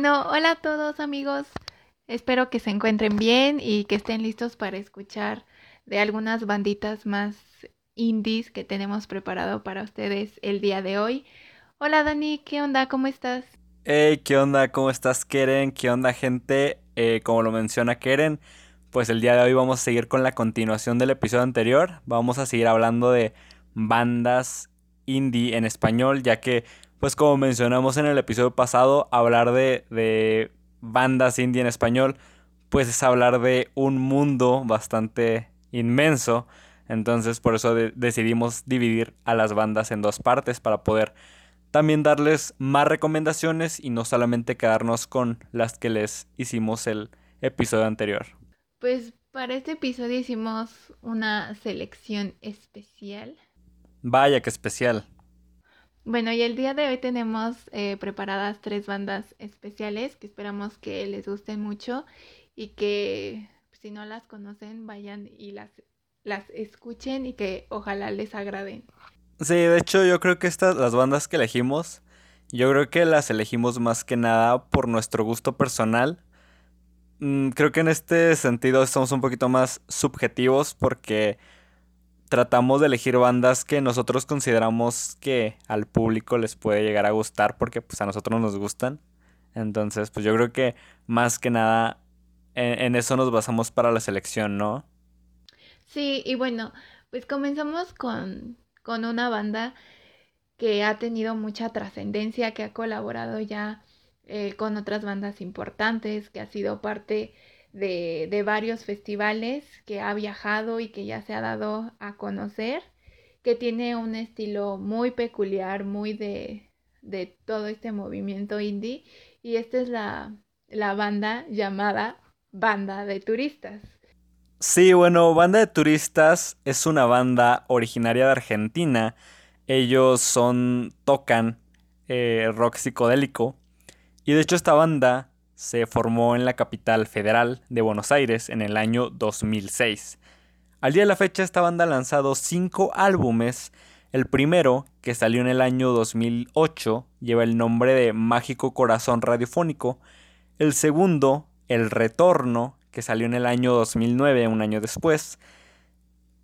Bueno, hola a todos amigos. Espero que se encuentren bien y que estén listos para escuchar de algunas banditas más indies que tenemos preparado para ustedes el día de hoy. Hola Dani, ¿qué onda? ¿Cómo estás? Hey, ¿qué onda? ¿Cómo estás, Keren? ¿Qué onda, gente? Eh, como lo menciona Keren, pues el día de hoy vamos a seguir con la continuación del episodio anterior. Vamos a seguir hablando de bandas indie en español, ya que pues como mencionamos en el episodio pasado, hablar de, bandas indie en español, pues es hablar de un mundo bastante inmenso. Entonces por eso decidimos dividir a las bandas en dos partes para poder también darles más recomendaciones y no solamente quedarnos con las que les hicimos el episodio anterior. Pues para este episodio hicimos una selección especial. Vaya que especial. Bueno, y el día de hoy tenemos eh, preparadas tres bandas especiales que esperamos que les gusten mucho y que si no las conocen vayan y las, las escuchen y que ojalá les agraden. Sí, de hecho yo creo que estas, las bandas que elegimos, yo creo que las elegimos más que nada por nuestro gusto personal. Mm, creo que en este sentido estamos un poquito más subjetivos porque tratamos de elegir bandas que nosotros consideramos que al público les puede llegar a gustar porque pues a nosotros nos gustan. Entonces, pues yo creo que más que nada en, eso nos basamos para la selección, ¿no? Sí, y bueno, pues comenzamos con, con una banda que ha tenido mucha trascendencia, que ha colaborado ya eh, con otras bandas importantes, que ha sido parte de, varios festivales, que ha viajado y que ya se ha dado a conocer, que tiene un estilo muy peculiar, muy de, de todo este movimiento indie. Y esta es la, la banda llamada Banda de Turistas. Sí, bueno, Banda de Turistas es una banda originaria de Argentina. Ellos son, tocan eh, rock psicodélico. Y de hecho esta banda se formó en la capital federal de Buenos Aires en el año 2006. Al día de la fecha esta banda ha lanzado cinco álbumes. El primero, que salió en el año 2008, lleva el nombre de Mágico Corazón Radiofónico. El segundo, El Retorno, que salió en el año 2009, un año después.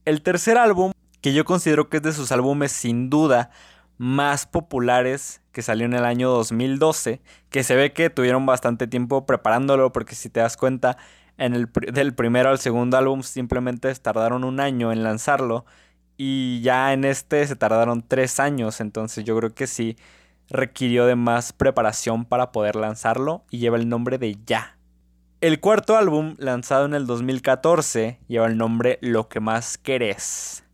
El tercer álbum, que yo considero que es de sus álbumes sin duda más populares que salió en el año 2012, que se ve que tuvieron bastante tiempo preparándolo, porque si te das cuenta, en el, del primero al segundo álbum simplemente tardaron un año en lanzarlo, y ya en este se tardaron tres años, entonces yo creo que sí requirió de más preparación para poder lanzarlo, y lleva el nombre de Ya. El cuarto álbum, lanzado en el 2014, lleva el nombre Lo que más querés.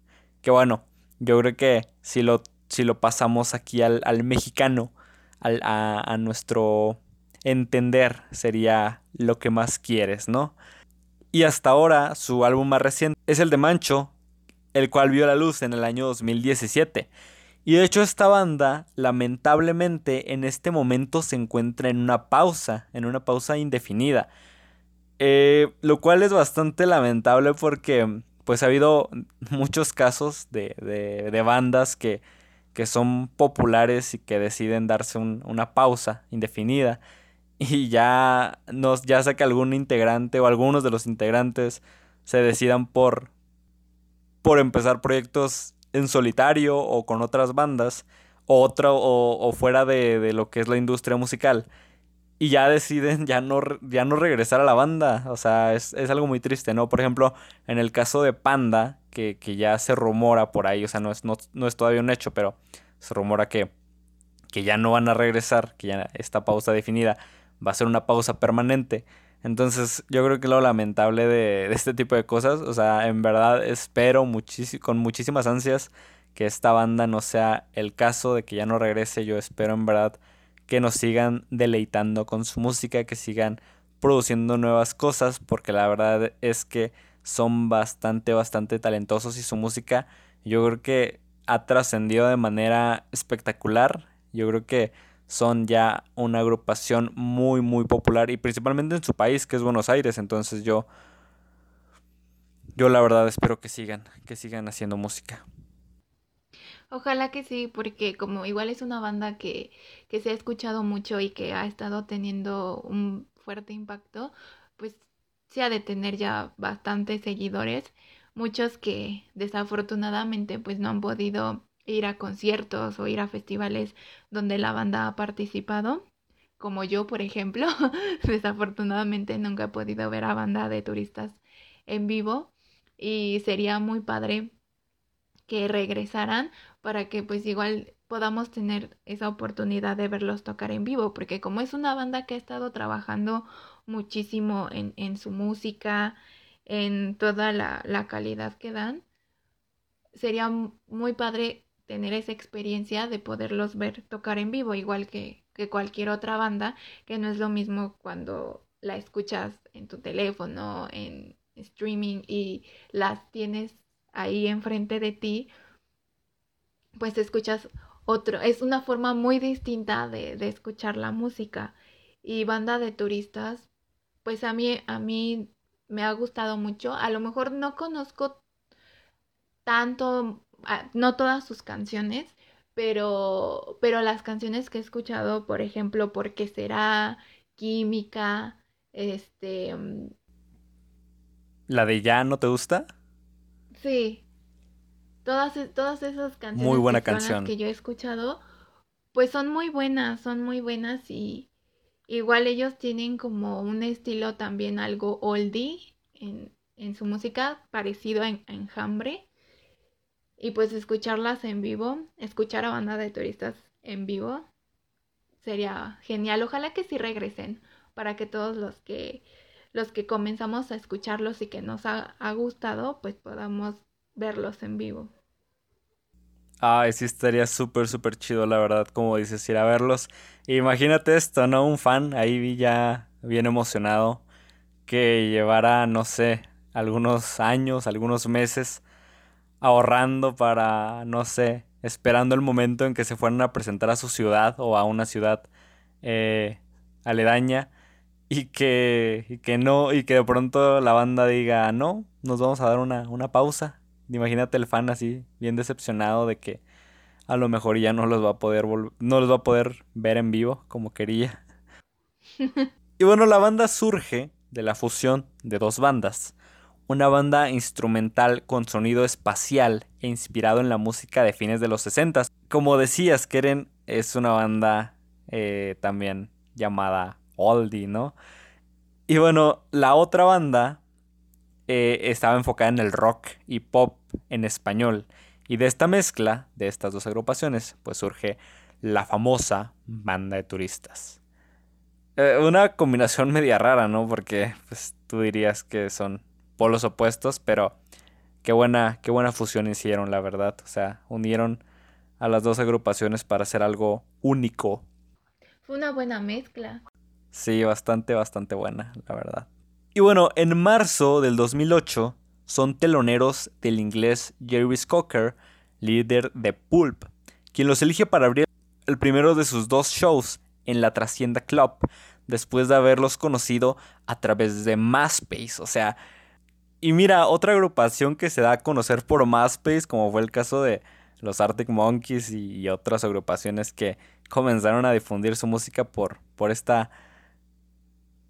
Que bueno, yo creo que si lo si lo pasamos aquí al, mexicano, al, a, nuestro entender, sería lo que más quieres, ¿no? Y hasta ahora su álbum más reciente es el de Mancho, el cual vio la luz en el año 2017. Y de hecho esta banda, lamentablemente, en este momento se encuentra en una pausa, en una pausa indefinida. Eh, lo cual es bastante lamentable porque pues ha habido muchos casos de, de bandas que que son populares y que deciden darse una pausa indefinida y ya nos ya sea que algún integrante o algunos de los integrantes se decidan por por empezar proyectos en solitario o con otras bandas o otra o, fuera de, de, lo que es la industria musical y ya deciden ya no, ya no regresar a la banda. O sea, es, algo muy triste, ¿no? Por ejemplo, en el caso de Panda, que, ya se rumora por ahí, o sea, no es, no, es todavía un hecho, pero se rumora que, que ya no van a regresar, que ya esta pausa definida va a ser una pausa permanente. Entonces, yo creo que lo lamentable de, de este tipo de cosas, o sea, en verdad espero con muchísimas ansias que esta banda no sea el caso de que ya no regrese. Yo espero en verdad que nos sigan deleitando con su música, que sigan produciendo nuevas cosas, porque la verdad es que son bastante, bastante talentosos y su música yo creo que ha trascendido de manera espectacular. Yo creo que son ya una agrupación muy, muy popular y principalmente en su país, que es Buenos Aires. Entonces yo, yo la verdad espero que sigan, que sigan haciendo música. Ojalá que sí, porque como igual es una banda que, que se ha escuchado mucho y que ha estado teniendo un fuerte impacto, pues ha de tener ya bastantes seguidores, muchos que desafortunadamente pues no han podido ir a conciertos o ir a festivales donde la banda ha participado, como yo por ejemplo, desafortunadamente nunca he podido ver a banda de turistas en vivo y sería muy padre que regresaran para que pues igual podamos tener esa oportunidad de verlos tocar en vivo, porque como es una banda que ha estado trabajando muchísimo en, en su música, en toda la, la calidad que dan, sería muy padre tener esa experiencia de poderlos ver tocar en vivo, igual que, que cualquier otra banda, que no es lo mismo cuando la escuchas en tu teléfono, en streaming y las tienes ahí enfrente de ti, pues escuchas otro, es una forma muy distinta de, de escuchar la música. Y banda de turistas, pues a mí, a mí me ha gustado mucho. A lo mejor no conozco tanto, ah, no todas sus canciones, pero, pero las canciones que he escuchado, por ejemplo, Porque será, Química, este... Mm, ¿La de Ya no te gusta? Sí. Todas, e, todas esas canciones muy buena canción. que yo he escuchado, pues son muy buenas, son muy buenas y igual ellos tienen como un estilo también algo oldie en, en su música, parecido a, Enjambre. Y pues escucharlas en vivo, escuchar a banda de turistas en vivo, sería genial. Ojalá que sí regresen para que todos los que los que comenzamos a escucharlos y que nos ha, ha gustado, pues podamos verlos en vivo. Ay, sí estaría súper, súper chido, la verdad, como dices, ir a verlos. Imagínate esto, ¿no? Un fan ahí vi ya bien emocionado que llevara, no sé, algunos años, algunos meses ahorrando para, no sé, esperando el momento en que se fueran a presentar a su ciudad o a una ciudad eh, aledaña y que, que no, y que de pronto la banda diga, no, nos vamos a dar una, una pausa Imagínate el fan así, bien decepcionado de que a lo mejor ya no los va a poder no los va a poder ver en vivo como quería. y bueno, la banda surge de la fusión de dos bandas. Una banda instrumental con sonido espacial e inspirado en la música de fines de los 60. Como decías, Keren es una banda eh, también llamada Oldie, ¿no? Y bueno, la otra banda eh, estaba enfocada en el rock y pop en español. Y de esta mezcla, de estas dos agrupaciones, pues surge la famosa banda de turistas. Eh, una combinación media rara, ¿no? Porque pues, tú dirías que son polos opuestos, pero qué buena, qué buena fusión hicieron, la verdad. O sea, unieron a las dos agrupaciones para hacer algo único. Fue una buena mezcla. Sí, bastante, bastante buena, la verdad. Y bueno, en marzo del 2008 son teloneros del inglés Jerry Cocker, líder de Pulp, quien los elige para abrir el primero de sus dos shows en la Trascienda Club, después de haberlos conocido a través de MySpace. O sea, y mira, otra agrupación que se da a conocer por MySpace, como fue el caso de los Arctic Monkeys y, otras agrupaciones que comenzaron a difundir su música por, por esta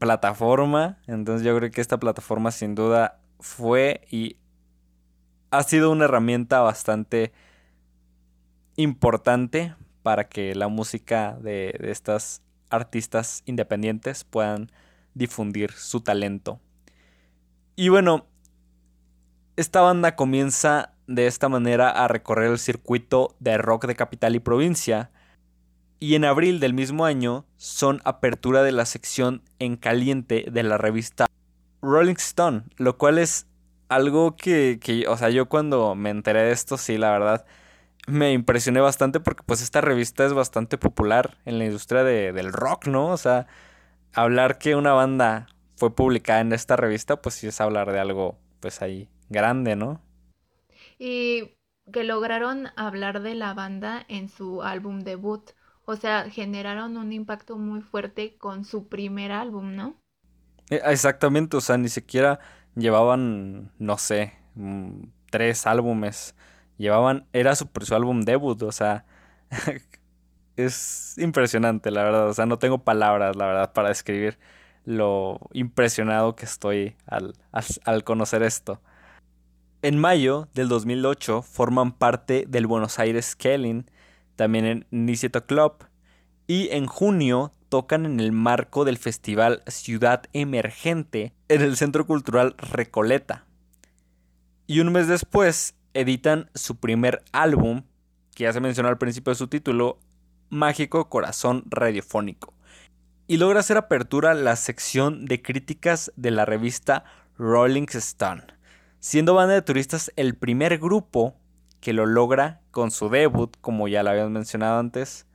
plataforma. Entonces yo creo que esta plataforma sin duda fue y ha sido una herramienta bastante importante para que la música de, estas artistas independientes puedan difundir su talento. Y bueno, esta banda comienza de esta manera a recorrer el circuito de rock de capital y provincia y en abril del mismo año son apertura de la sección en caliente de la revista Rolling Stone, lo cual es algo que, que, o sea, yo cuando me enteré de esto, sí, la verdad, me impresioné bastante porque pues esta revista es bastante popular en la industria del rock, ¿no? O sea, hablar que una banda fue publicada en esta revista, pues sí es hablar de algo, pues ahí, grande, ¿no? Y que lograron hablar de la banda en su álbum debut. O sea, generaron un impacto muy fuerte con su primer álbum, ¿no? Eh, exactamente, o sea, ni siquiera llevaban, no sé, mm, tres álbumes llevaban, era su, su álbum debut, o sea, es impresionante, la verdad, o sea, no tengo palabras, la verdad, para describir lo impresionado que estoy al, al conocer esto. En mayo del 2008 forman parte del Buenos Aires Kelling, también en Niceto Club, y en junio tocan en el marco del festival Ciudad Emergente en el Centro Cultural Recoleta. Y un mes después editan su primer álbum, que ya se mencionó al principio de su título, Mágico Corazón Radiofónico. Y logra hacer apertura la sección de críticas de la revista Rolling Stone, siendo Banda de Turistas el primer grupo que lo logra con su debut, como ya lo habíamos mencionado antes.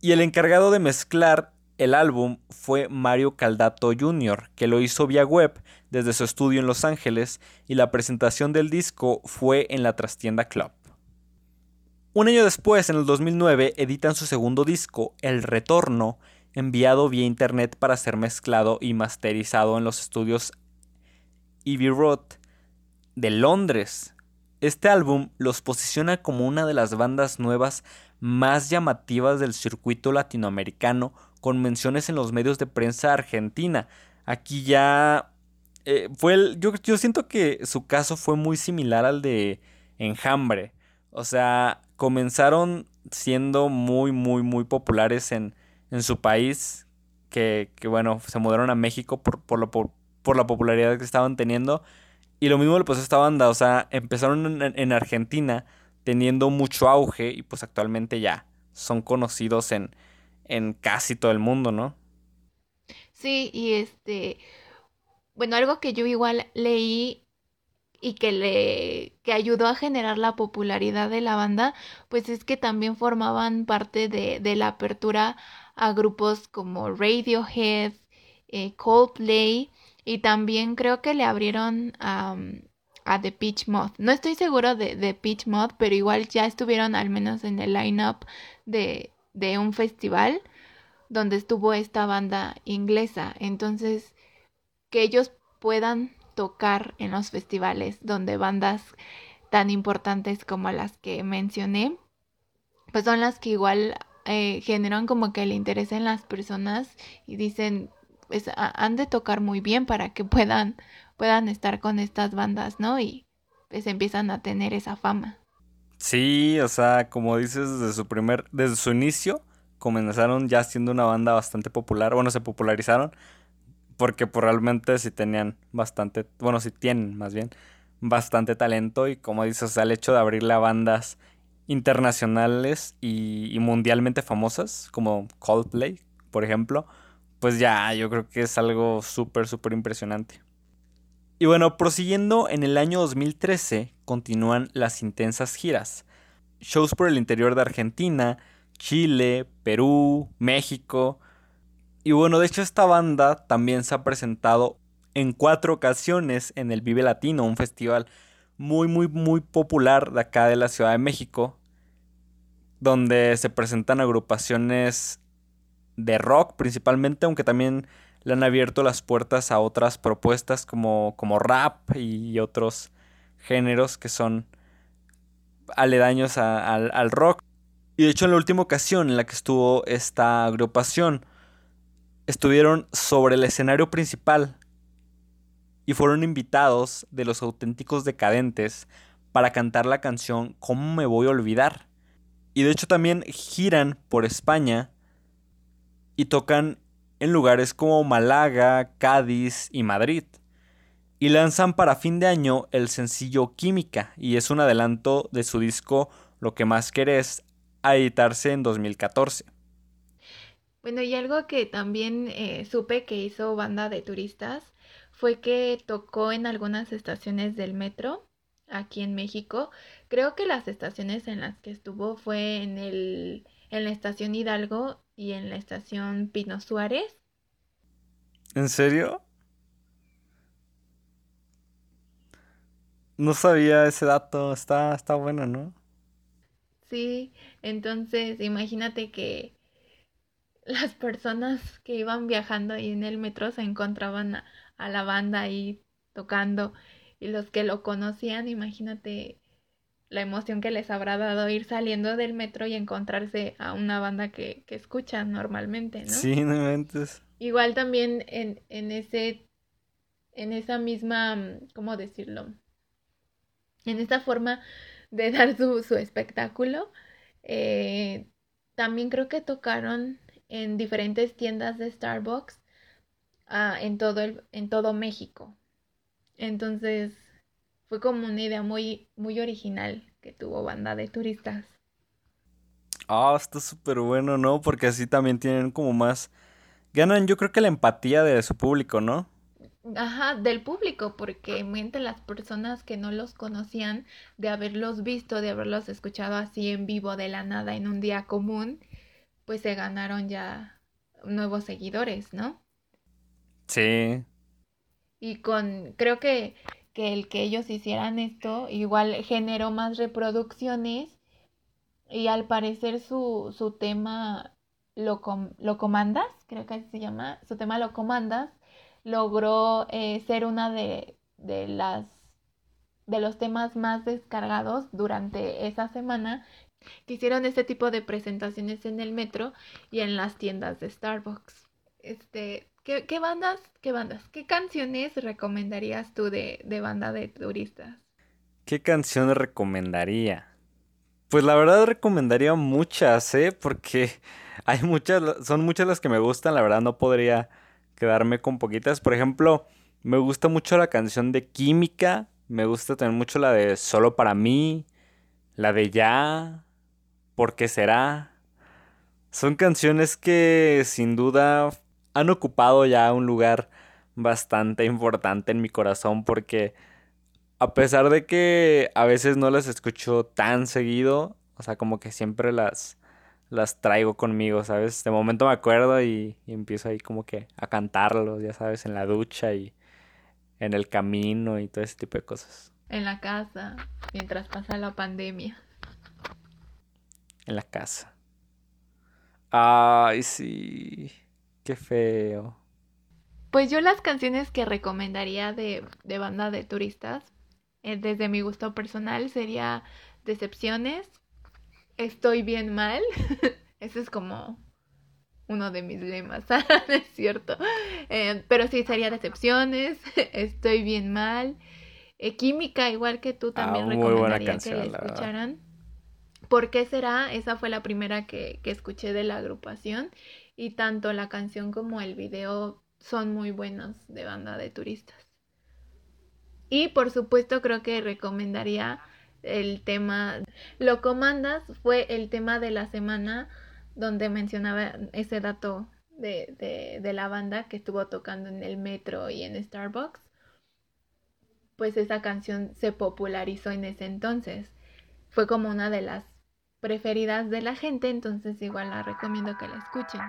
Y el encargado de mezclar el álbum fue Mario Caldato Jr., que lo hizo vía web desde su estudio en Los Ángeles y la presentación del disco fue en la Trastienda Club. Un año después, en el 2009, editan su segundo disco, El Retorno, enviado vía internet para ser mezclado y masterizado en los estudios Ivy Road de Londres. Este álbum los posiciona como una de las bandas nuevas más llamativas del circuito latinoamericano, con menciones en los medios de prensa argentina. Aquí ya eh, fue yo, yo siento que su caso fue muy similar al de Enjambre. O sea, comenzaron siendo muy, muy, muy populares en, en su país, que, que, bueno, se mudaron a México por, por, lo, por, por, la popularidad que estaban teniendo. Y lo mismo le pasó a esta banda, o sea, empezaron en, en Argentina teniendo mucho auge y pues actualmente ya son conocidos en, en casi todo el mundo, ¿no? Sí, y este, bueno, algo que yo igual leí y que le que ayudó a generar la popularidad de la banda, pues es que también formaban parte de, de la apertura a grupos como Radiohead, eh, Coldplay y también creo que le abrieron a, The Pitch Moth. No estoy seguro de, de Pitch Moth, pero igual ya estuvieron al menos en el line-up de, de un festival donde estuvo esta banda inglesa. Entonces, que ellos puedan tocar en los festivales donde bandas tan importantes como las que mencioné, pues son las que igual eh, generan como que el interés en las personas y dicen, pues han de tocar muy bien para que puedan, puedan estar con estas bandas, ¿no? Y pues empiezan a tener esa fama. Sí, o sea, como dices, desde su primer, desde su inicio, comenzaron ya siendo una banda bastante popular, bueno, se popularizaron, porque pues, realmente sí tenían bastante, bueno, sí tienen más bien, bastante talento y como dices, o el hecho de abrirle a bandas internacionales y mundialmente famosas, como Coldplay, por ejemplo, pues ya yo creo que es algo súper, súper impresionante. Y bueno, prosiguiendo en el año 2013 continúan las intensas giras. Shows por el interior de Argentina, Chile, Perú, México. Y bueno, de hecho esta banda también se ha presentado en cuatro ocasiones en el Vive Latino, un festival muy, muy, muy popular de acá de la Ciudad de México, donde se presentan agrupaciones de rock principalmente, aunque también le han abierto las puertas a otras propuestas como, como rap y otros géneros que son aledaños al rock. Y de hecho en la última ocasión en la que estuvo esta agrupación, estuvieron sobre el escenario principal y fueron invitados de los auténticos decadentes para cantar la canción ¿Cómo me voy a olvidar? Y de hecho también giran por España y tocan en lugares como Málaga, Cádiz y Madrid. Y lanzan para fin de año el sencillo Química y es un adelanto de su disco Lo que más querés a editarse en 2014. Bueno, y algo que también eh, supe que hizo banda de turistas fue que tocó en algunas estaciones del metro aquí en México. Creo que las estaciones en las que estuvo fue en el en la estación Hidalgo y en la estación Pino Suárez. ¿En serio? No sabía ese dato, está, está bueno, ¿no? Sí, entonces imagínate que las personas que iban viajando ahí en el metro se encontraban a, la banda ahí tocando y los que lo conocían, imagínate la emoción que les habrá dado ir saliendo del metro y encontrarse a una banda que, que escuchan normalmente, ¿no? Sí, no mentes. Igual también en, en ese, en esa misma, ¿cómo decirlo? En esta forma de dar su, su espectáculo, eh, también creo que tocaron en diferentes tiendas de Starbucks ah, en, todo el, en todo México. Entonces fue como una idea muy, muy original que tuvo banda de turistas. Ah, está súper bueno, ¿no? Porque así también tienen como más... Ganan yo creo que la empatía de su público, ¿no? Ajá, del público, porque entre las personas que no los conocían, de haberlos visto, de haberlos escuchado así en vivo de la nada en un día común, pues se ganaron ya nuevos seguidores, ¿no? Sí. Y con, creo que, que el que ellos hicieran esto igual generó más reproducciones y al parecer su, su tema lo, lo comandas, creo que así se llama, su tema lo comandas, logró eh, ser una de, de las de los temas más descargados durante esa semana que hicieron este tipo de presentaciones en el metro y en las tiendas de Starbucks. Este, ¿qué, bandas, qué bandas, qué canciones recomendarías tú de, de banda de turistas? ¿Qué canciones recomendaría? Pues la verdad recomendaría muchas, ¿eh? Porque hay muchas, son muchas las que me gustan, la verdad no podría quedarme con poquitas. Por ejemplo, me gusta mucho la canción de Química, me gusta también mucho la de Solo para mí, la de Ya, ¿Por qué será? Son canciones que sin duda han ocupado ya un lugar bastante importante en mi corazón porque a pesar de que a veces no las escucho tan seguido, o sea, como que siempre las las traigo conmigo, ¿sabes? De momento me acuerdo y, empiezo ahí como que a cantarlos, ya sabes, en la ducha y en el camino y todo ese tipo de cosas. En la casa, mientras pasa la pandemia. En la casa. Ay, sí. Qué feo. Pues yo las canciones que recomendaría de, de banda de turistas, eh, desde mi gusto personal, sería Decepciones, estoy bien mal. Ese es como uno de mis lemas, es cierto. Eh, pero sí, sería decepciones, estoy bien mal. Eh, química, igual que tú, también ah, recomendaría que la escucharan. ¿Por qué será? Esa fue la primera que, que escuché de la agrupación. Y tanto la canción como el video son muy buenos de banda de turistas. Y por supuesto creo que recomendaría el tema. Lo comandas fue el tema de la semana donde mencionaba ese dato de, de, de, la banda que estuvo tocando en el metro y en Starbucks. Pues esa canción se popularizó en ese entonces. Fue como una de las preferidas de la gente, entonces igual la recomiendo que la escuchen.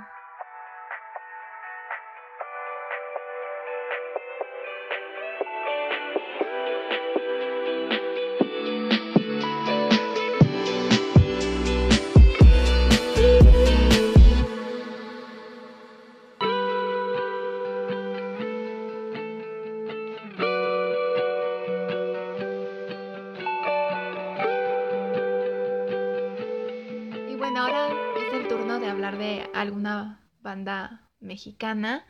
Alguna banda mexicana.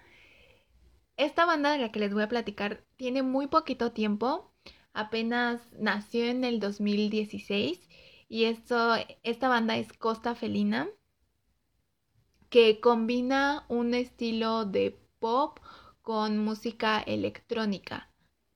Esta banda de la que les voy a platicar tiene muy poquito tiempo, apenas nació en el 2016 y esto, esta banda es Costa Felina, que combina un estilo de pop con música electrónica.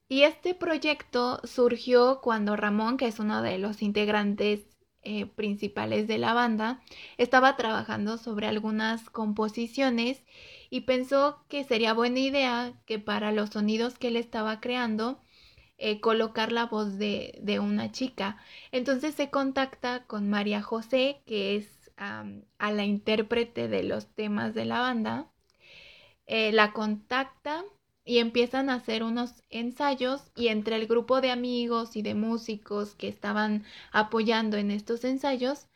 Y este proyecto surgió cuando Ramón, que es uno de los integrantes eh, principales de la banda, estaba trabajando sobre algunas composiciones y pensó que sería buena idea que para los sonidos que él estaba creando, eh, colocar la voz de, de, una chica. Entonces se contacta con María José, que es a la intérprete de los temas de la banda. Eh, la contacta y empiezan a hacer unos ensayos y entre el grupo de amigos y de músicos que estaban apoyando en estos ensayos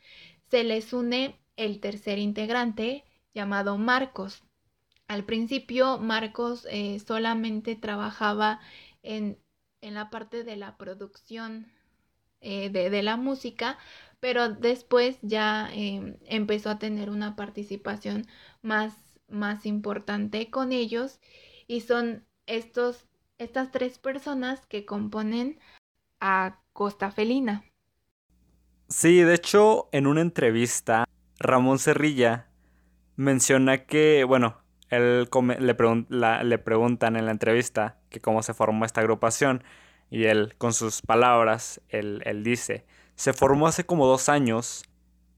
se les une el tercer integrante llamado Marcos. Al principio Marcos eh, solamente trabajaba en, en la parte de la producción eh, de, la música, pero después ya em, empezó a tener una participación más, más importante con ellos y son estos, estas tres personas que componen a Costa Felina. Sí, de hecho, en una entrevista, Ramón Cerrilla menciona que, bueno, él le, le preguntan en la entrevista que cómo se formó esta agrupación y él, con sus palabras, él, él dice, se formó hace como dos años.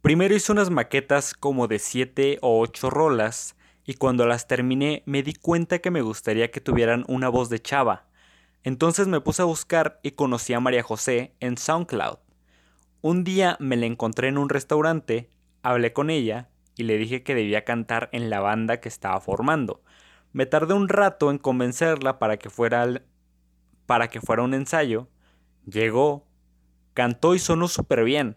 Primero hice unas maquetas como de siete o ocho rolas y cuando las terminé me di cuenta que me gustaría que tuvieran una voz de chava. Entonces me puse a buscar y conocí a María José en SoundCloud. Un día me la encontré en un restaurante, hablé con ella y le dije que debía cantar en la banda que estaba formando. Me tardé un rato en convencerla para que fuera para que fuera un ensayo. Llegó, cantó y sonó súper bien.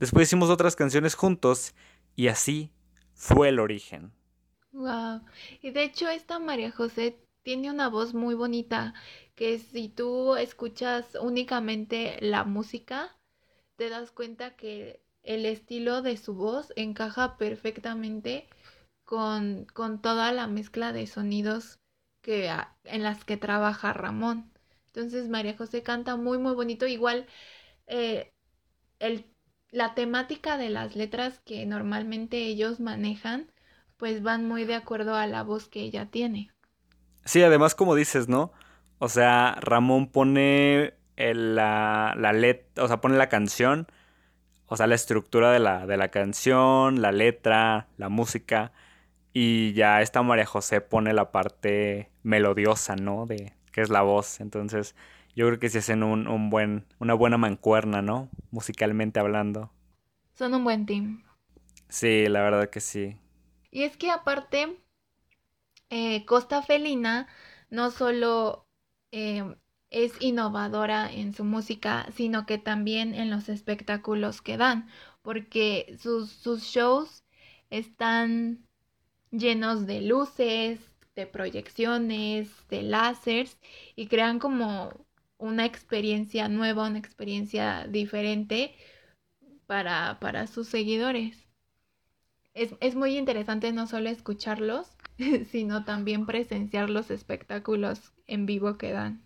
Después hicimos otras canciones juntos y así fue el origen. Wow. Y de hecho esta María José tiene una voz muy bonita que si tú escuchas únicamente la música, te das cuenta que el estilo de su voz encaja perfectamente con, con toda la mezcla de sonidos que, en las que trabaja Ramón. Entonces María José canta muy muy bonito. Igual eh, el, la temática de las letras que normalmente ellos manejan pues van muy de acuerdo a la voz que ella tiene. Sí, además como dices, ¿no? O sea, Ramón pone la, la letra, o sea, pone la canción, o sea, la estructura de la, de la canción, la letra, la música, y ya esta María José pone la parte melodiosa, ¿no? De que es la voz. Entonces, yo creo que sí hacen un, un buen, una buena mancuerna, ¿no? Musicalmente hablando. Son un buen team. Sí, la verdad que sí. Y es que aparte, eh, Costa Felina no solo eh, es innovadora en su música, sino que también en los espectáculos que dan, porque sus, shows están llenos de luces, de proyecciones, de láseres y crean como una experiencia nueva, una experiencia diferente para sus seguidores. Es, es muy interesante no solo escucharlos, sino también presenciar los espectáculos en vivo que dan.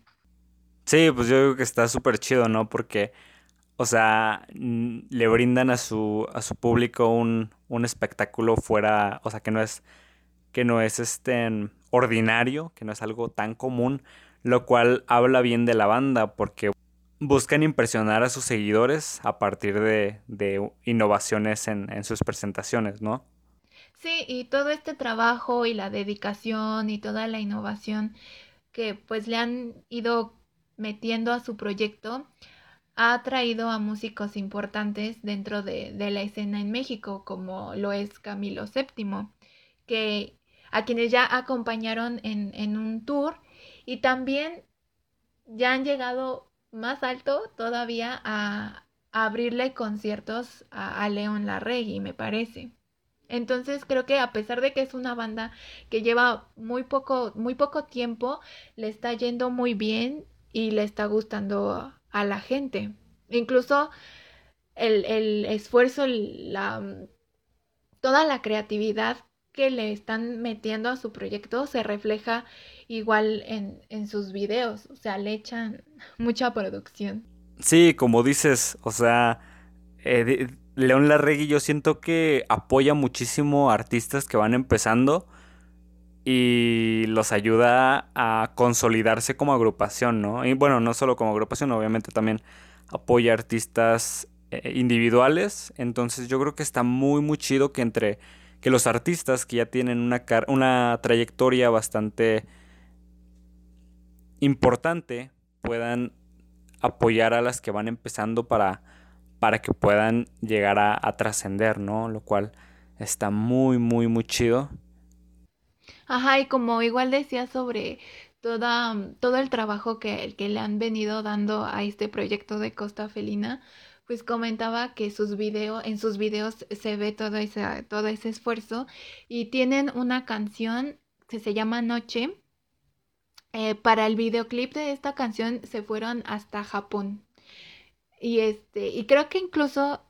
Sí, pues yo creo que está súper chido, ¿no? Porque, o sea, le brindan a su, a su público un, un espectáculo fuera, o sea, que no es, que no es este ordinario, que no es algo tan común, lo cual habla bien de la banda, porque buscan impresionar a sus seguidores a partir de, de innovaciones en, en sus presentaciones, ¿no? Sí, y todo este trabajo y la dedicación y toda la innovación que pues le han ido metiendo a su proyecto ha traído a músicos importantes dentro de, la escena en México, como lo es Camilo VII, que a quienes ya acompañaron en, un tour y también ya han llegado más alto todavía a, abrirle conciertos a, a León Larregui, me parece. Entonces creo que a pesar de que es una banda que lleva muy poco, muy poco tiempo, le está yendo muy bien y le está gustando a la gente. Incluso el, el esfuerzo, la, toda la creatividad que le están metiendo a su proyecto se refleja igual en, en sus videos. O sea, le echan mucha producción. Sí, como dices, o sea, eh, León Larregui yo siento que apoya muchísimo a artistas que van empezando y los ayuda a consolidarse como agrupación, ¿no? Y bueno, no solo como agrupación, obviamente también apoya a artistas eh, individuales, entonces yo creo que está muy muy chido que entre que los artistas que ya tienen una, una trayectoria bastante importante puedan apoyar a las que van empezando para, para que puedan llegar a, trascender, ¿no? Lo cual está muy, muy, muy chido. Ajá, y como igual decía sobre toda, todo el trabajo que, que le han venido dando a este proyecto de Costa Felina, pues comentaba que sus videos, en sus videos se ve todo ese, todo ese esfuerzo y tienen una canción que se llama Noche. Eh, para el videoclip de esta canción se fueron hasta Japón. Y este, y creo que incluso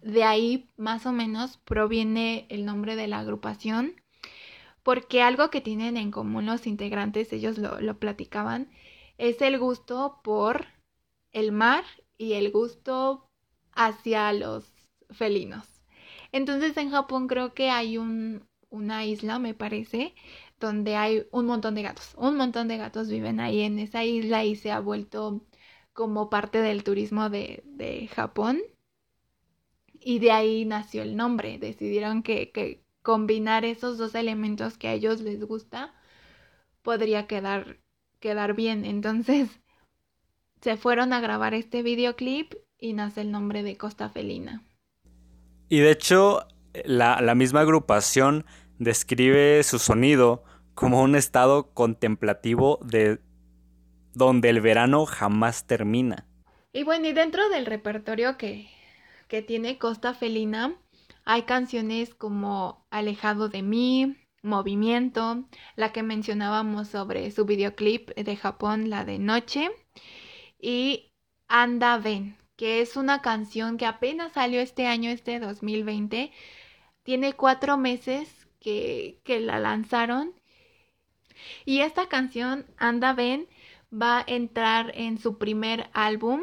de ahí más o menos proviene el nombre de la agrupación, porque algo que tienen en común los integrantes, ellos lo, lo platicaban, es el gusto por el mar y el gusto hacia los felinos. Entonces en Japón creo que hay un, una isla, me parece, donde hay un montón de gatos. Un montón de gatos viven ahí en esa isla y se ha vuelto como parte del turismo de, de Japón. Y de ahí nació el nombre. Decidieron que, que combinar esos dos elementos que a ellos les gusta podría quedar, quedar bien. Entonces se fueron a grabar este videoclip y nace el nombre de Costa Felina. Y de hecho, la, la misma agrupación describe su sonido como un estado contemplativo de donde el verano jamás termina. Y bueno, y dentro del repertorio que, que tiene Costa Felina, hay canciones como Alejado de mí, Movimiento, la que mencionábamos sobre su videoclip de Japón, la de Noche, y Anda Ven, que es una canción que apenas salió este año, este 2020. Tiene cuatro meses que, la lanzaron. Y esta canción, Anda Ven, va a entrar en su primer álbum,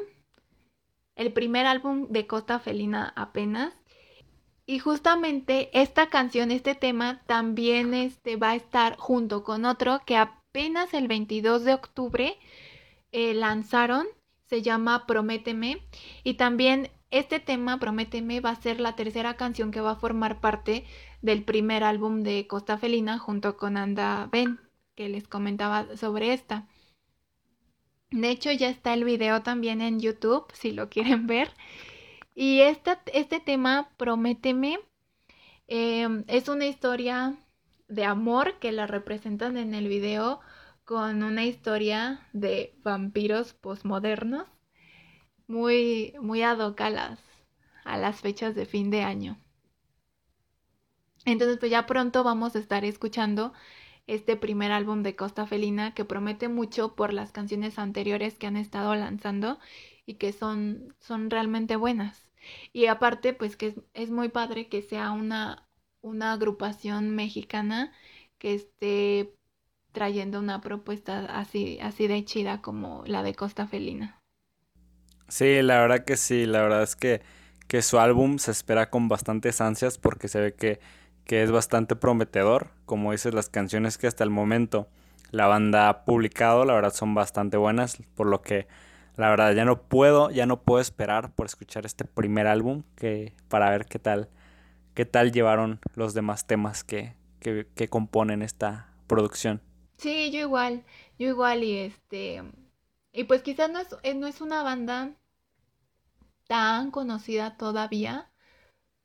el primer álbum de Costa Felina apenas. Y justamente esta canción, este tema, también este, va a estar junto con otro que apenas el 22 de octubre eh, lanzaron, se llama Prométeme. Y también este tema, Prométeme, va a ser la tercera canción que va a formar parte del primer álbum de Costa Felina junto con Anda Ben, que les comentaba sobre esta. De hecho, ya está el video también en YouTube, si lo quieren ver. Y esta, este tema, Prométeme, eh, es una historia de amor que la representan en el video con una historia de vampiros posmodernos muy, muy a las, a las fechas de fin de año. Entonces, pues ya pronto vamos a estar escuchando este primer álbum de Costa Felina que promete mucho por las canciones anteriores que han estado lanzando y que son, son realmente buenas. Y aparte, pues que es, es muy padre que sea una, una agrupación mexicana que esté trayendo una propuesta así, así de chida como la de Costa Felina. Sí, la verdad que sí, la verdad es que, que su álbum se espera con bastantes ansias porque se ve que, que es bastante prometedor. Como dices, las canciones que hasta el momento la banda ha publicado, la verdad son bastante buenas, por lo que la verdad ya no puedo, ya no puedo esperar por escuchar este primer álbum que para ver qué tal, qué tal llevaron los demás temas que, que, que componen esta producción. Sí, yo igual, yo igual y este, y pues quizás no es, eh, no es una banda tan conocida todavía,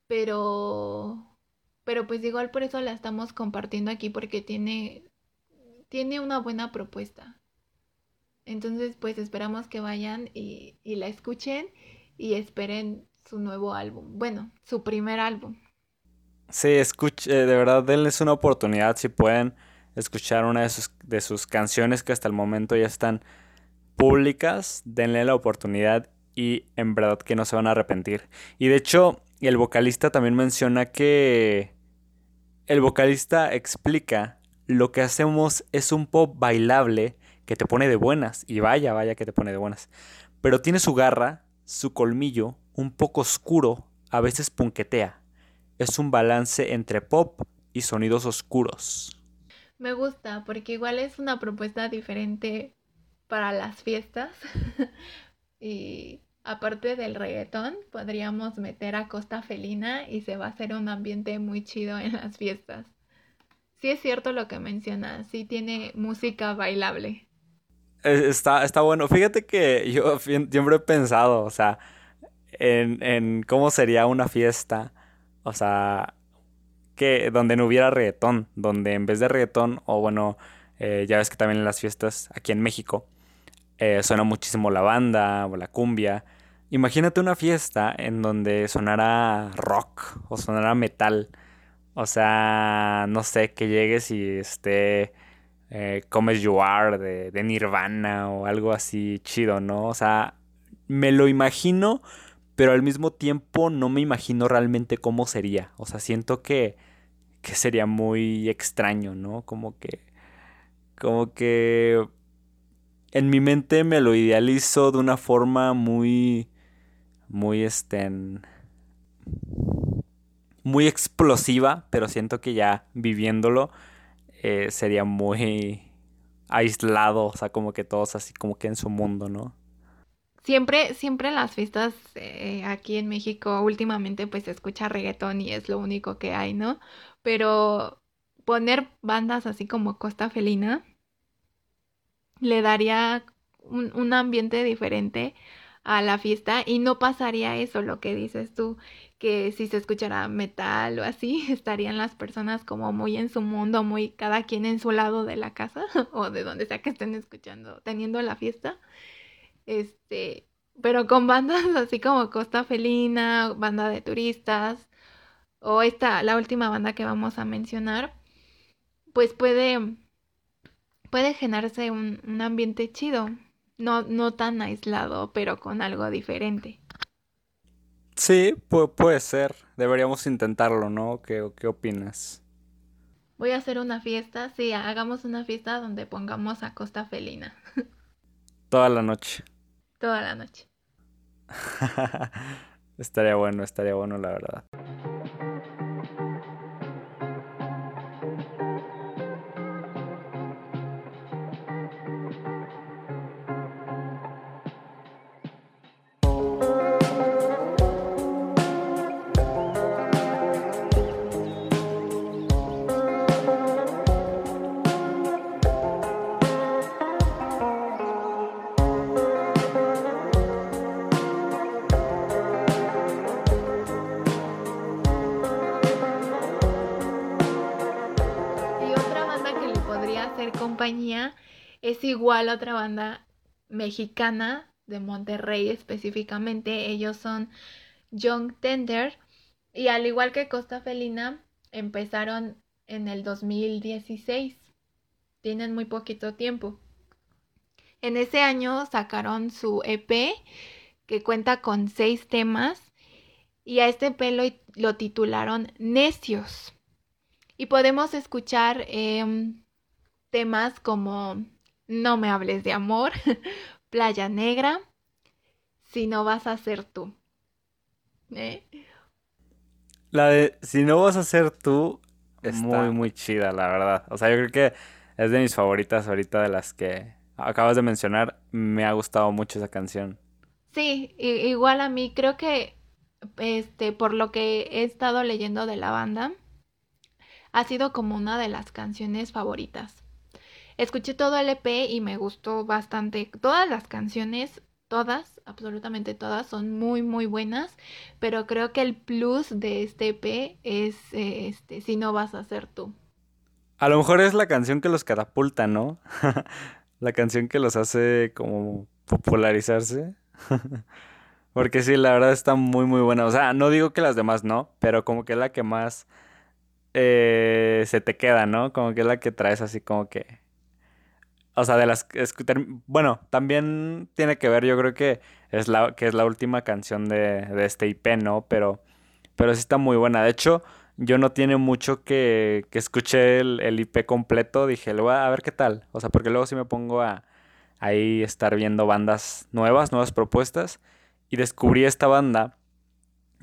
pero, pero pues igual por eso la estamos compartiendo aquí porque tiene, tiene una buena propuesta. Entonces pues esperamos que vayan y, la escuchen y esperen su nuevo álbum, bueno, su primer álbum. Sí, escuche, de verdad denles una oportunidad si pueden escuchar una de sus, de sus canciones que hasta el momento ya están públicas, denle la oportunidad y en verdad que no se van a arrepentir. Y de hecho, el vocalista también menciona que el vocalista explica lo que hacemos es un pop bailable que te pone de buenas y vaya, vaya que te pone de buenas. Pero tiene su garra, su colmillo, un poco oscuro, a veces punquetea. Es un balance entre pop y sonidos oscuros. Me gusta porque igual es una propuesta diferente para las fiestas. y aparte del reggaetón, podríamos meter a Costa Felina y se va a hacer un ambiente muy chido en las fiestas. Sí es cierto lo que mencionas, sí tiene música bailable. Está, está bueno. Fíjate que yo siempre he pensado, o sea, en, en cómo sería una fiesta. O sea, que donde no hubiera reggaetón, donde en vez de reggaetón, o bueno, eh, ya ves que también en las fiestas aquí en México eh, suena muchísimo la banda o la cumbia. Imagínate una fiesta en donde sonara rock o sonara metal. O sea, no sé, que llegues y esté eh, Come You Are de, de Nirvana o algo así chido, ¿no? O sea, me lo imagino, pero al mismo tiempo no me imagino realmente cómo sería. O sea, siento que, que sería muy extraño, ¿no? Como que, como que en mi mente me lo idealizo de una forma muy, muy, este, muy explosiva, pero siento que ya viviéndolo eh, sería muy aislado, o sea, como que todos así como que en su mundo, ¿no? Siempre, siempre las fiestas eh, aquí en México últimamente pues se escucha reggaetón y es lo único que hay, ¿no? Pero poner bandas así como Costa Felina le daría un, ambiente diferente a la fiesta y no pasaría eso, lo que dices tú, que si se escuchara metal o así, estarían las personas como muy en su mundo, muy cada quien en su lado de la casa o de donde sea que estén escuchando, teniendo la fiesta. Este, pero con bandas así como Costa Felina, banda de turistas o esta, la última banda que vamos a mencionar, pues puede puede generarse un, un ambiente chido, no, no tan aislado, pero con algo diferente. Sí, puede ser. Deberíamos intentarlo, ¿no? ¿Qué, ¿Qué opinas? Voy a hacer una fiesta, sí, hagamos una fiesta donde pongamos a Costa Felina. Toda la noche. Toda la noche. estaría bueno, estaría bueno, la verdad. Es igual a otra banda mexicana de Monterrey específicamente. Ellos son Young Tender y al igual que Costa Felina empezaron en el 2016. Tienen muy poquito tiempo. En ese año sacaron su EP que cuenta con seis temas y a este EP lo, titularon Necios. Y podemos escuchar em, temas como No me hables de amor, Playa Negra, Si no vas a ser tú. ¿Eh? La de Si no vas a ser tú es muy, muy chida, la verdad. O sea, yo creo que es de mis favoritas ahorita de las que acabas de mencionar. Me ha gustado mucho esa canción. Sí, igual a mí creo que este por lo que he estado leyendo de la banda ha sido como una de las canciones favoritas. Escuché todo el EP y me gustó bastante. Todas las canciones, todas, absolutamente todas, son muy, muy buenas. Pero creo que el plus de este EP es este, si no vas a ser tú. A lo mejor es la canción que los catapulta, ¿no? la canción que los hace como popularizarse. Porque sí, la verdad está muy, muy buena. O sea, no digo que las demás no, pero como que es la que más eh, se te queda, ¿no? Como que es la que traes así como que o sea, de las bueno, también tiene que ver, yo creo que es la que es la última canción de, de este IP, ¿no? Pero pero sí está muy buena. De hecho, yo no tiene mucho que, que escuché el, el, IP completo, dije, lo voy a ver qué tal. O sea, porque luego sí me pongo a ahí estar viendo bandas nuevas, nuevas propuestas y descubrí esta banda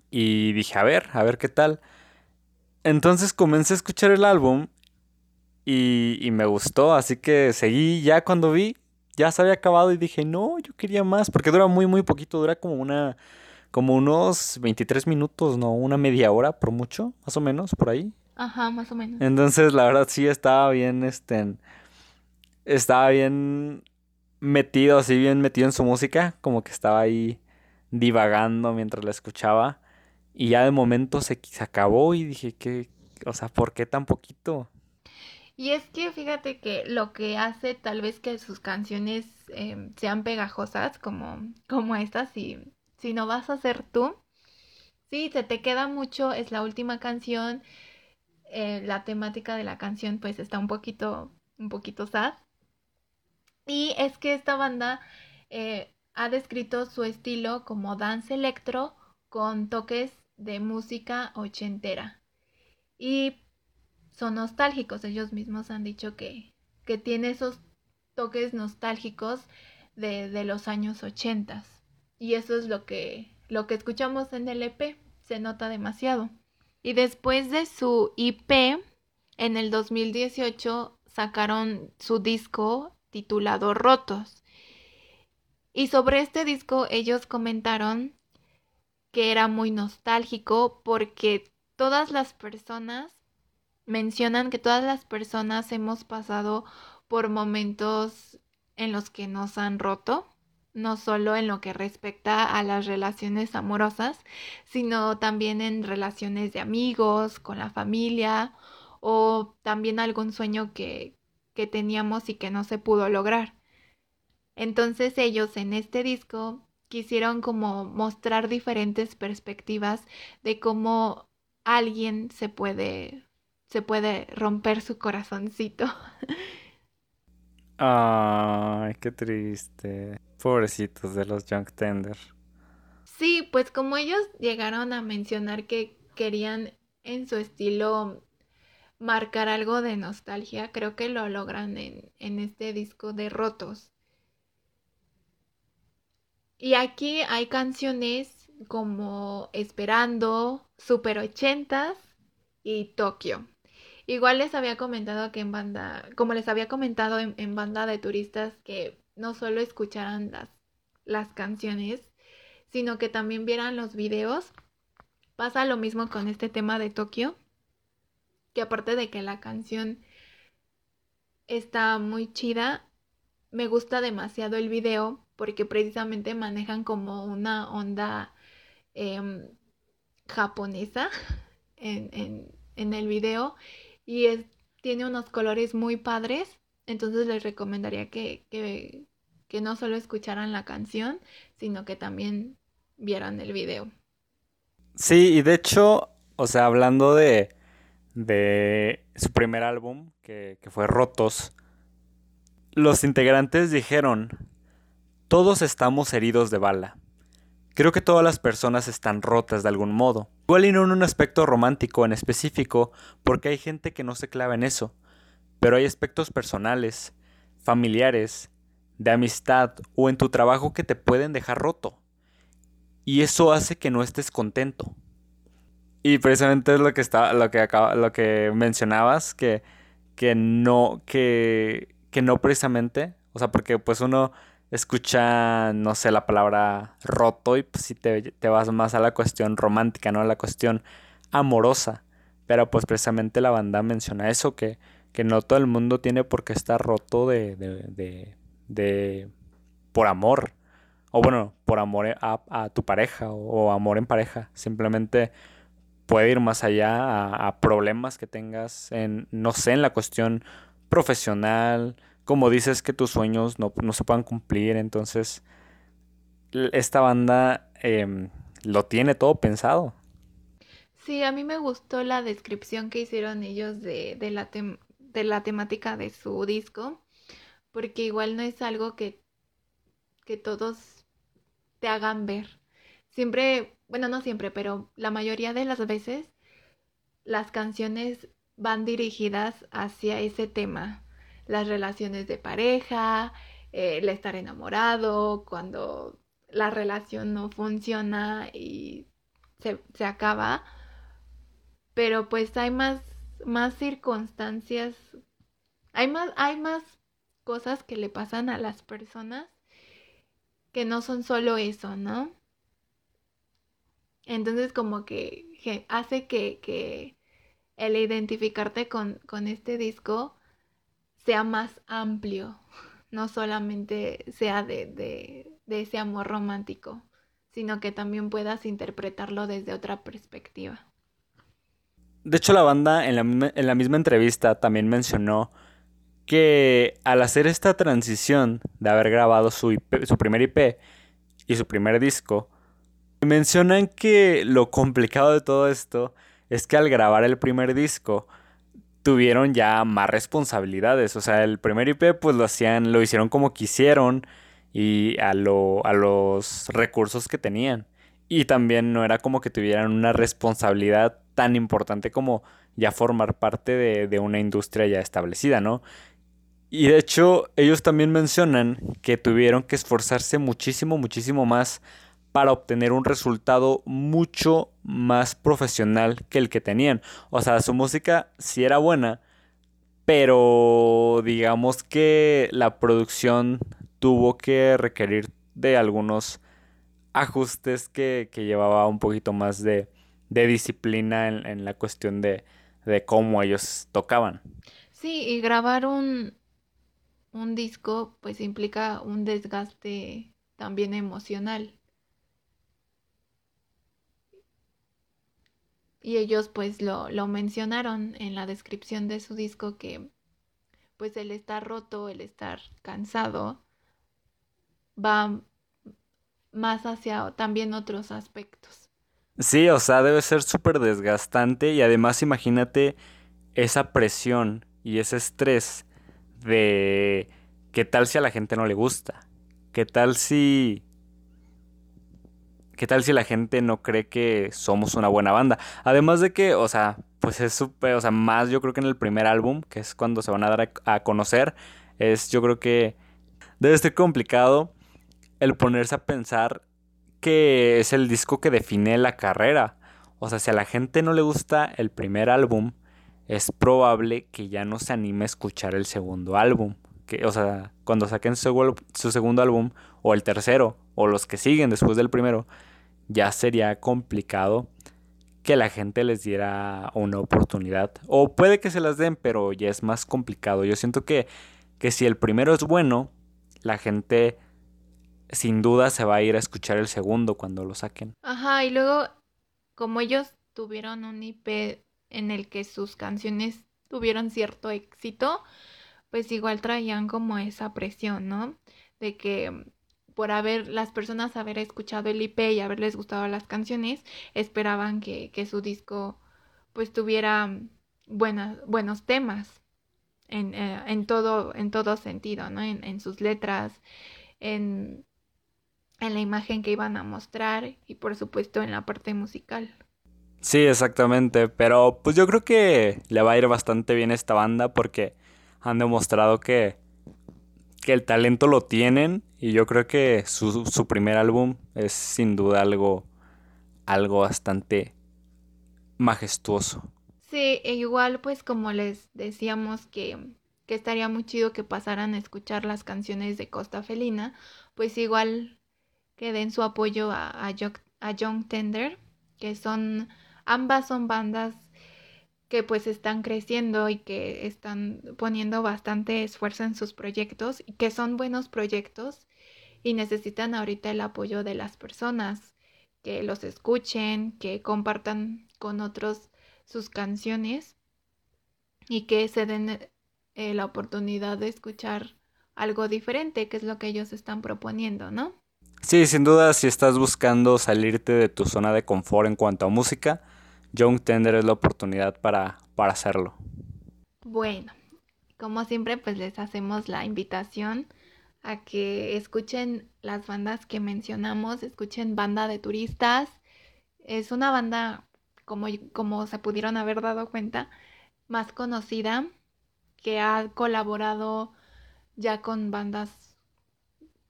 y dije, a ver, a ver qué tal. Entonces comencé a escuchar el álbum y, me gustó, así que seguí ya cuando vi, ya se había acabado y dije, no, yo quería más, porque dura muy, muy poquito, dura como una, como unos 23 minutos, ¿no? Una media hora por mucho, más o menos, por ahí. Ajá, más o menos. Entonces, la verdad sí estaba bien, este, estaba bien metido, así bien metido en su música, como que estaba ahí divagando mientras la escuchaba. Y ya de momento se, se acabó y dije que, o sea, ¿por qué tan poquito? Y es que fíjate que lo que hace tal vez que sus canciones em, sean pegajosas como, como estas, si, si no vas a ser tú, sí, se te queda mucho, es la última canción, eh, la temática de la canción pues está un poquito, un poquito sad. Y es que esta banda, eh, ha descrito su estilo como dance electro con toques de música ochentera. Y son nostálgicos, ellos mismos han dicho que, que tiene esos toques nostálgicos de, de los años ochentas. Y eso es lo que, lo que escuchamos en el EP, se nota demasiado. Y después de su IP, en el 2018 sacaron su disco titulado Rotos. Y sobre este disco ellos comentaron que era muy nostálgico porque todas las personas mencionan que todas las personas hemos pasado por momentos en los que nos han roto, no solo en lo que respecta a las relaciones amorosas, sino también en relaciones de amigos, con la familia o también algún sueño que, que teníamos y que no se pudo lograr. Entonces ellos en este disco quisieron como mostrar diferentes perspectivas de cómo alguien se puede se puede romper su corazoncito. Ay, qué triste. Pobrecitos de los Junk Tender. Sí, pues como ellos llegaron a mencionar que querían en su estilo marcar algo de nostalgia, creo que lo logran en, en este disco de Rotos. Y aquí hay canciones como Esperando, Super Ochentas y Tokio. Igual les había comentado que en banda, como les había comentado en, banda de turistas, que no solo escucharan las, las canciones, sino que también vieran los videos. Pasa lo mismo con este tema de Tokio, que aparte de que la canción está muy chida, me gusta demasiado el video porque precisamente manejan como una onda em, japonesa en, en el video y tiene unos colores muy padres, entonces les recomendaría que, que, que no solo escucharan la canción, sino que también vieran el video. Sí, y de hecho, o sea, hablando de, de su primer álbum, que, que fue Rotos, los integrantes dijeron, todos estamos heridos de bala. Creo que todas las personas están rotas de algún modo. Igual y no en un aspecto romántico en específico, porque hay gente que no se clava en eso. Pero hay aspectos personales, familiares, de amistad o en tu trabajo que te pueden dejar roto. Y eso hace que no estés contento. Y precisamente es lo que está, lo que lo que mencionabas, que, que no, que, que no precisamente, o sea, porque pues uno escucha, no sé, la palabra roto y pues si te, vas más a la cuestión romántica, ¿no? A la cuestión amorosa. Pero pues precisamente la banda menciona eso, que, que no todo el mundo tiene por qué estar roto de, de, de, por amor. O bueno, por amor a, a tu pareja o, amor en pareja. Simplemente puede ir más allá a, a problemas que tengas en, no sé, en la cuestión profesional, como dices que tus sueños no, se puedan cumplir, entonces esta banda em, lo tiene todo pensado. Sí, a mí me gustó la descripción que hicieron ellos de, de, la, de la temática de su disco, porque igual no es algo que, que todos te hagan ver. Siempre, bueno, no siempre, pero la mayoría de las veces las canciones van dirigidas hacia ese tema las relaciones de pareja, el estar enamorado, cuando la relación no funciona y se, acaba. Pero pues hay más, más circunstancias, hay más, hay más cosas que le pasan a las personas que no son solo eso, ¿no? Entonces como que, hace que, que, el identificarte con, con este disco sea más amplio, no solamente sea de, ese amor romántico, sino que también puedas interpretarlo desde otra perspectiva. De hecho, la banda en la, en la misma entrevista también mencionó que al hacer esta transición de haber grabado su, su primer IP y su primer disco, mencionan que lo complicado de todo esto es que al grabar el primer disco, tuvieron ya más responsabilidades. O sea, el primer IP pues lo hacían, lo hicieron como quisieron y a, lo, a los recursos que tenían. Y también no era como que tuvieran una responsabilidad tan importante como ya formar parte de, de una industria ya establecida, ¿no? Y de hecho, ellos también mencionan que tuvieron que esforzarse muchísimo, muchísimo más para obtener un resultado mucho más profesional que el que tenían. O sea, su música sí era buena, pero digamos que la producción tuvo que requerir de algunos ajustes que, llevaba un poquito más de, disciplina en, la cuestión de, cómo ellos tocaban. Sí, y grabar un, un disco pues implica un desgaste también emocional. Y ellos pues lo, lo mencionaron en la descripción de su disco que pues el estar roto, el estar cansado, va más hacia también otros aspectos. Sí, o sea, debe ser súper desgastante y además imagínate esa presión y ese estrés de qué tal si a la gente no le gusta, qué tal si ¿Qué tal si la gente no cree que somos una buena banda? Además de que, o sea, pues es súper, o sea, más yo creo que en el primer álbum, que es cuando se van a dar a, conocer, es yo creo que debe ser complicado el ponerse a pensar que es el disco que define la carrera. O sea, si a la gente no le gusta el primer álbum, es probable que ya no se anime a escuchar el segundo álbum. Que, o sea, cuando saquen su, su segundo álbum, o el tercero, o los que siguen después del primero, ya sería complicado que la gente les diera una oportunidad. O puede que se las den, pero ya es más complicado. Yo siento que, que si el primero es bueno, la gente sin duda se va a ir a escuchar el segundo cuando lo saquen. Ajá, y luego, como ellos tuvieron un IP en el que sus canciones tuvieron cierto éxito, pues igual traían como esa presión, ¿no? De que por haber las personas haber escuchado el IP y haberles gustado las canciones, esperaban que, su disco pues tuviera buenas, buenos temas en, eh, en, todo, en todo sentido, ¿no? En, sus letras, en, en la imagen que iban a mostrar y por supuesto en la parte musical. Sí, exactamente, pero pues yo creo que le va a ir bastante bien a esta banda porque han demostrado que que el talento lo tienen y yo creo que su, su primer álbum es sin duda algo, algo bastante majestuoso. Sí, e igual pues como les decíamos que, que estaría muy chido que pasaran a escuchar las canciones de Costa Felina, pues igual que den su apoyo a, a, a Young Tender, que son, ambas son bandas que pues están creciendo y que están poniendo bastante esfuerzo en sus proyectos y que son buenos proyectos y necesitan ahorita el apoyo de las personas que los escuchen, que compartan con otros sus canciones y que se den eh, la oportunidad de escuchar algo diferente, que es lo que ellos están proponiendo, ¿no? Sí, sin duda, si estás buscando salirte de tu zona de confort en cuanto a música, Young Tender es la oportunidad para, para hacerlo. Bueno, como siempre, pues les hacemos la invitación a que escuchen las bandas que mencionamos, escuchen Banda de Turistas. Es una banda, como, como se pudieron haber dado cuenta, más conocida, que ha colaborado ya con bandas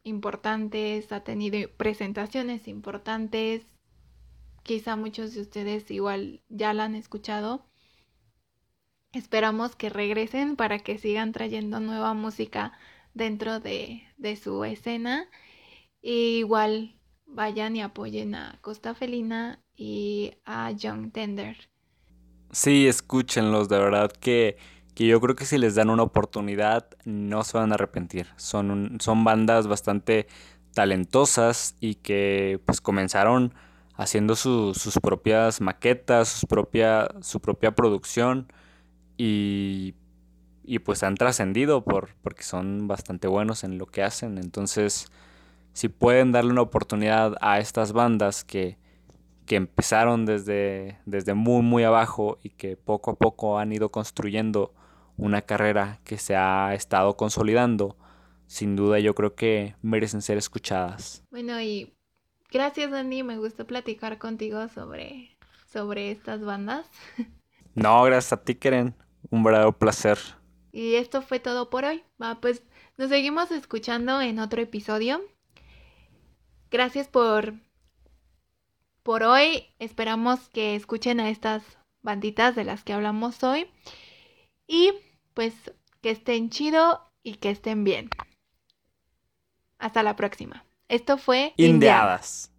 importantes, ha tenido presentaciones importantes, Quizá muchos de ustedes igual ya la han escuchado. Esperamos que regresen para que sigan trayendo nueva música dentro de, su escena. igual vayan y apoyen a Costa Felina y a Young Tender. Sí, escúchenlos, de verdad que, que, yo creo que si les dan una oportunidad no se van a arrepentir. Son, son bandas bastante talentosas y que pues comenzaron haciendo sus propias maquetas, propia, su propia producción y, y pues han trascendido por, porque son bastante buenos en lo que hacen. Entonces, si pueden darle una oportunidad a estas bandas que, que empezaron desde, desde muy, muy abajo y que poco a poco han ido construyendo una carrera que se ha estado consolidando, sin duda yo creo que merecen ser escuchadas. Bueno, y gracias Andy, me gustó platicar contigo sobre, sobre estas bandas. No, gracias a ti, Keren. Un verdadero placer. Y esto fue todo por hoy. Va, pues nos seguimos escuchando en otro episodio. Gracias por por hoy. Esperamos que escuchen a estas banditas de las que hablamos hoy. Y pues que estén chido y que estén bien. Hasta la próxima. Esto fue. Indiadas.